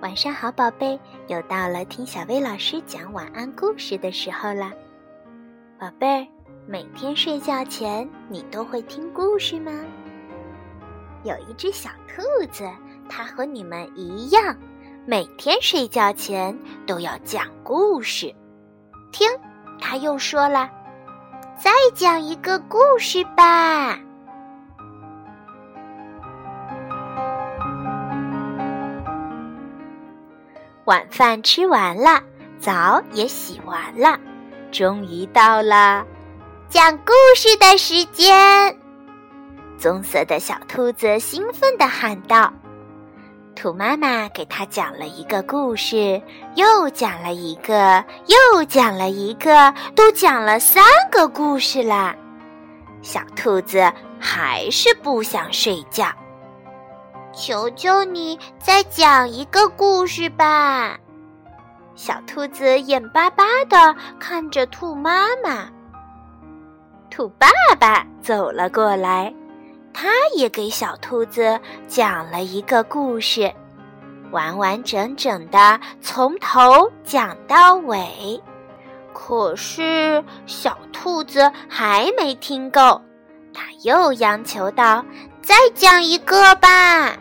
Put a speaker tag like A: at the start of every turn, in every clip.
A: 晚上好，宝贝，又到了听小薇老师讲晚安故事的时候了。宝贝儿，每天睡觉前你都会听故事吗？有一只小兔子，它和你们一样，每天睡觉前都要讲故事。听，它又说了：“再讲一个故事吧。”晚饭吃完了，澡也洗完了，终于到了讲故事的时间。棕色的小兔子兴奋地喊道：“兔妈妈给它讲了一个故事，又讲了一个，又讲了一个，都讲了三个故事啦。”小兔子还是不想睡觉。求求你再讲一个故事吧！小兔子眼巴巴的看着兔妈妈。兔爸爸走了过来，他也给小兔子讲了一个故事，完完整整的从头讲到尾。可是小兔子还没听够，他又央求道：“再讲一个吧！”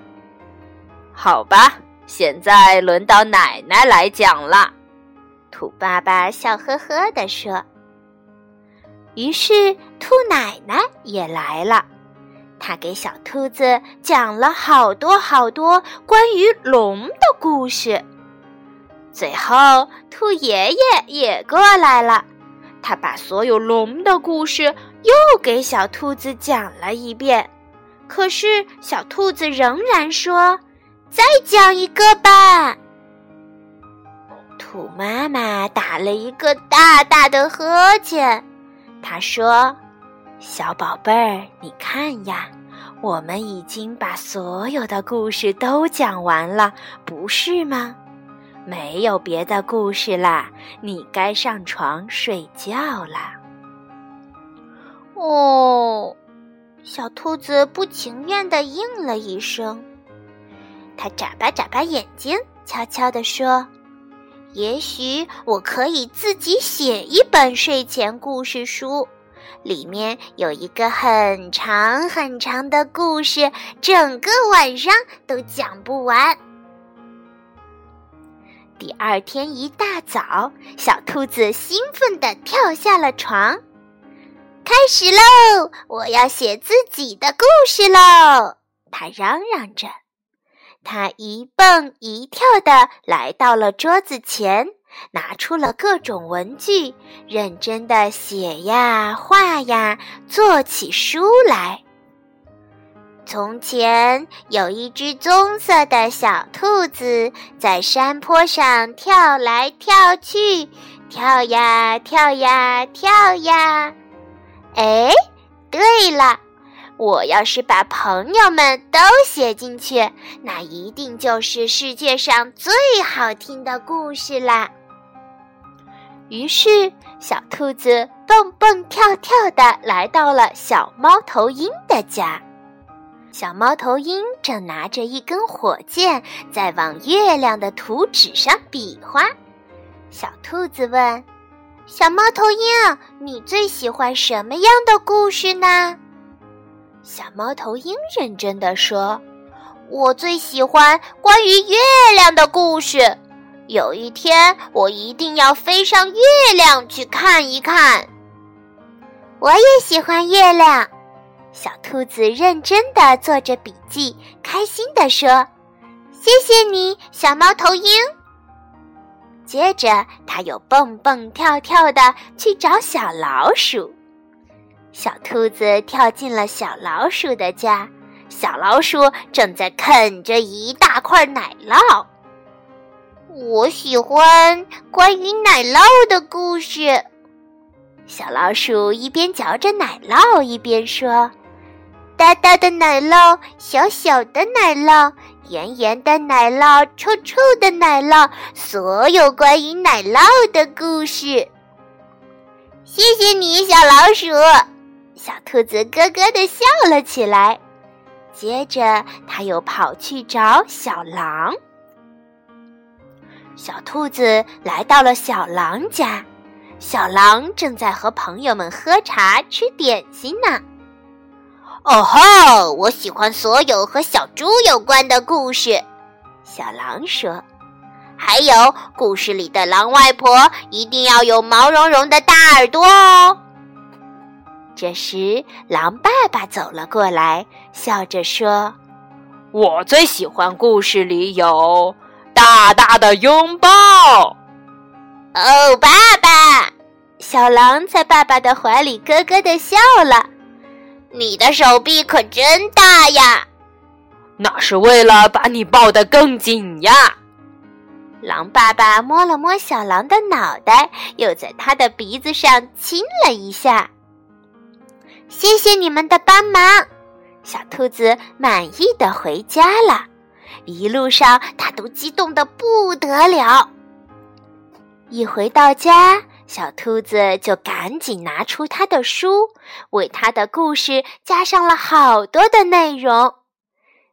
B: 好吧，现在轮到奶奶来讲了。
A: 兔爸爸笑呵呵地说。于是兔奶奶也来了，他给小兔子讲了好多好多关于龙的故事。最后，兔爷爷也过来了，他把所有龙的故事又给小兔子讲了一遍。可是小兔子仍然说。再讲一个吧。兔妈妈打了一个大大的呵欠，她说：“小宝贝儿，你看呀，我们已经把所有的故事都讲完了，不是吗？没有别的故事啦，你该上床睡觉啦。”哦，小兔子不情愿的应了一声。它眨巴眨巴眼睛，悄悄地说：“也许我可以自己写一本睡前故事书，里面有一个很长很长的故事，整个晚上都讲不完。”第二天一大早，小兔子兴奋地跳下了床，开始喽！我要写自己的故事喽！它嚷嚷着。它一蹦一跳地来到了桌子前，拿出了各种文具，认真的写呀画呀，做起书来。从前有一只棕色的小兔子，在山坡上跳来跳去，跳呀跳呀跳呀。哎，对了。我要是把朋友们都写进去，那一定就是世界上最好听的故事啦。于是，小兔子蹦蹦跳跳的来到了小猫头鹰的家。小猫头鹰正拿着一根火箭，在往月亮的图纸上比划。小兔子问：“小猫头鹰，你最喜欢什么样的故事呢？”小猫头鹰认真的说：“我最喜欢关于月亮的故事。有一天，我一定要飞上月亮去看一看。”我也喜欢月亮。小兔子认真的做着笔记，开心的说：“谢谢你，小猫头鹰。”接着，他又蹦蹦跳跳的去找小老鼠。小兔子跳进了小老鼠的家，小老鼠正在啃着一大块奶酪。我喜欢关于奶酪的故事。小老鼠一边嚼着奶酪，一边说：“大大的奶酪，小小的奶酪，圆圆的奶酪，臭臭的奶酪，所有关于奶酪的故事。”谢谢你，小老鼠。小兔子咯咯地笑了起来。接着，他又跑去找小狼。小兔子来到了小狼家，小狼正在和朋友们喝茶、吃点心呢。哦吼！我喜欢所有和小猪有关的故事，小狼说。还有，故事里的狼外婆一定要有毛茸茸的大耳朵哦。这时，狼爸爸走了过来，笑着说：“
B: 我最喜欢故事里有大大的拥抱。”
A: 哦，爸爸！小狼在爸爸的怀里咯咯的笑了。你的手臂可真大呀！
B: 那是为了把你抱得更紧呀。
A: 狼爸爸摸了摸小狼的脑袋，又在他的鼻子上亲了一下。谢谢你们的帮忙，小兔子满意的回家了。一路上，它都激动的不得了。一回到家，小兔子就赶紧拿出他的书，为他的故事加上了好多的内容。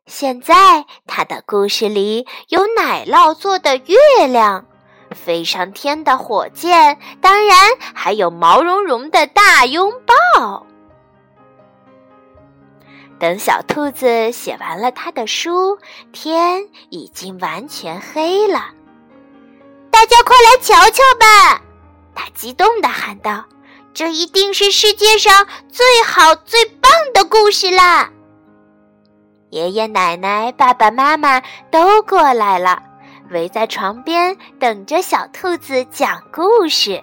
A: 现在，他的故事里有奶酪做的月亮，飞上天的火箭，当然还有毛茸茸的大拥抱。等小兔子写完了他的书，天已经完全黑了。大家快来瞧瞧吧！他激动地喊道：“这一定是世界上最好、最棒的故事啦！”爷爷奶奶、爸爸妈妈都过来了，围在床边等着小兔子讲故事。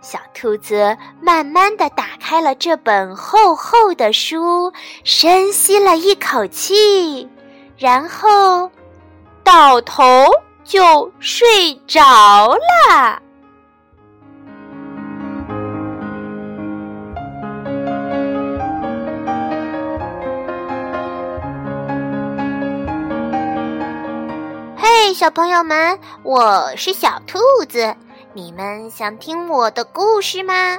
A: 小兔子慢慢的打开了这本厚厚的书，深吸了一口气，然后倒头就睡着了。小朋友们，我是小兔子，你们想听我的故事吗？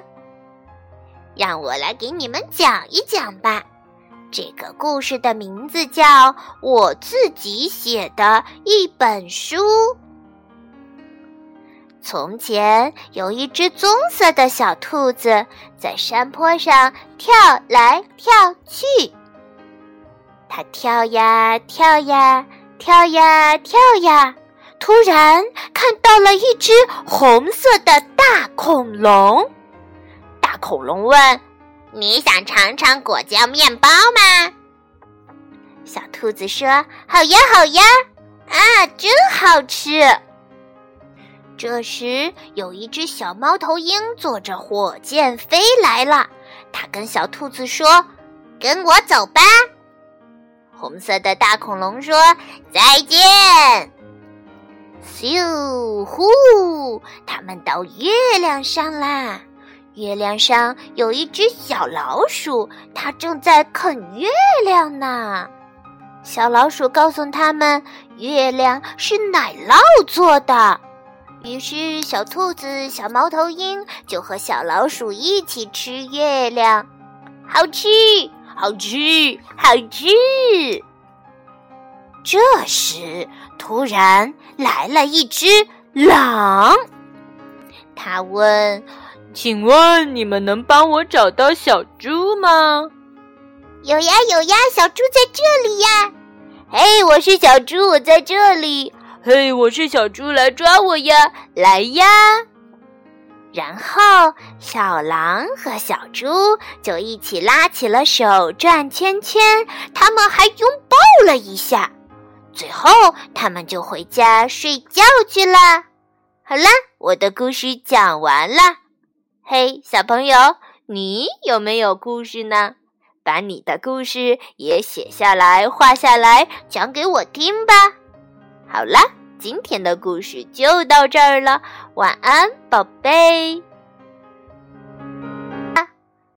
A: 让我来给你们讲一讲吧。这个故事的名字叫《我自己写的一本书》。从前有一只棕色的小兔子，在山坡上跳来跳去，它跳呀跳呀。跳呀跳呀，突然看到了一只红色的大恐龙。大恐龙问：“你想尝尝果酱面包吗？”小兔子说：“好呀好呀，啊，真好吃。”这时，有一只小猫头鹰坐着火箭飞来了。它跟小兔子说：“跟我走吧。”红色的大恐龙说：“再见。”咻呼，他们到月亮上啦！月亮上有一只小老鼠，它正在啃月亮呢。小老鼠告诉他们，月亮是奶酪做的。于是，小兔子、小猫头鹰就和小老鼠一起吃月亮，好吃。好吃，好吃。这时，突然来了一只狼。他问：“
B: 请问你们能帮我找到小猪吗？”“
A: 有呀，有呀，小猪在这里呀。”“嘿，我是小猪，我在这里。”“
B: 嘿，我是小猪，来抓我呀，来呀！”
A: 然后，小狼和小猪就一起拉起了手，转圈圈。他们还拥抱了一下，最后他们就回家睡觉去了。好了，我的故事讲完了。嘿，小朋友，你有没有故事呢？把你的故事也写下来，画下来，讲给我听吧。好了。今天的故事就到这儿了，晚安，宝贝。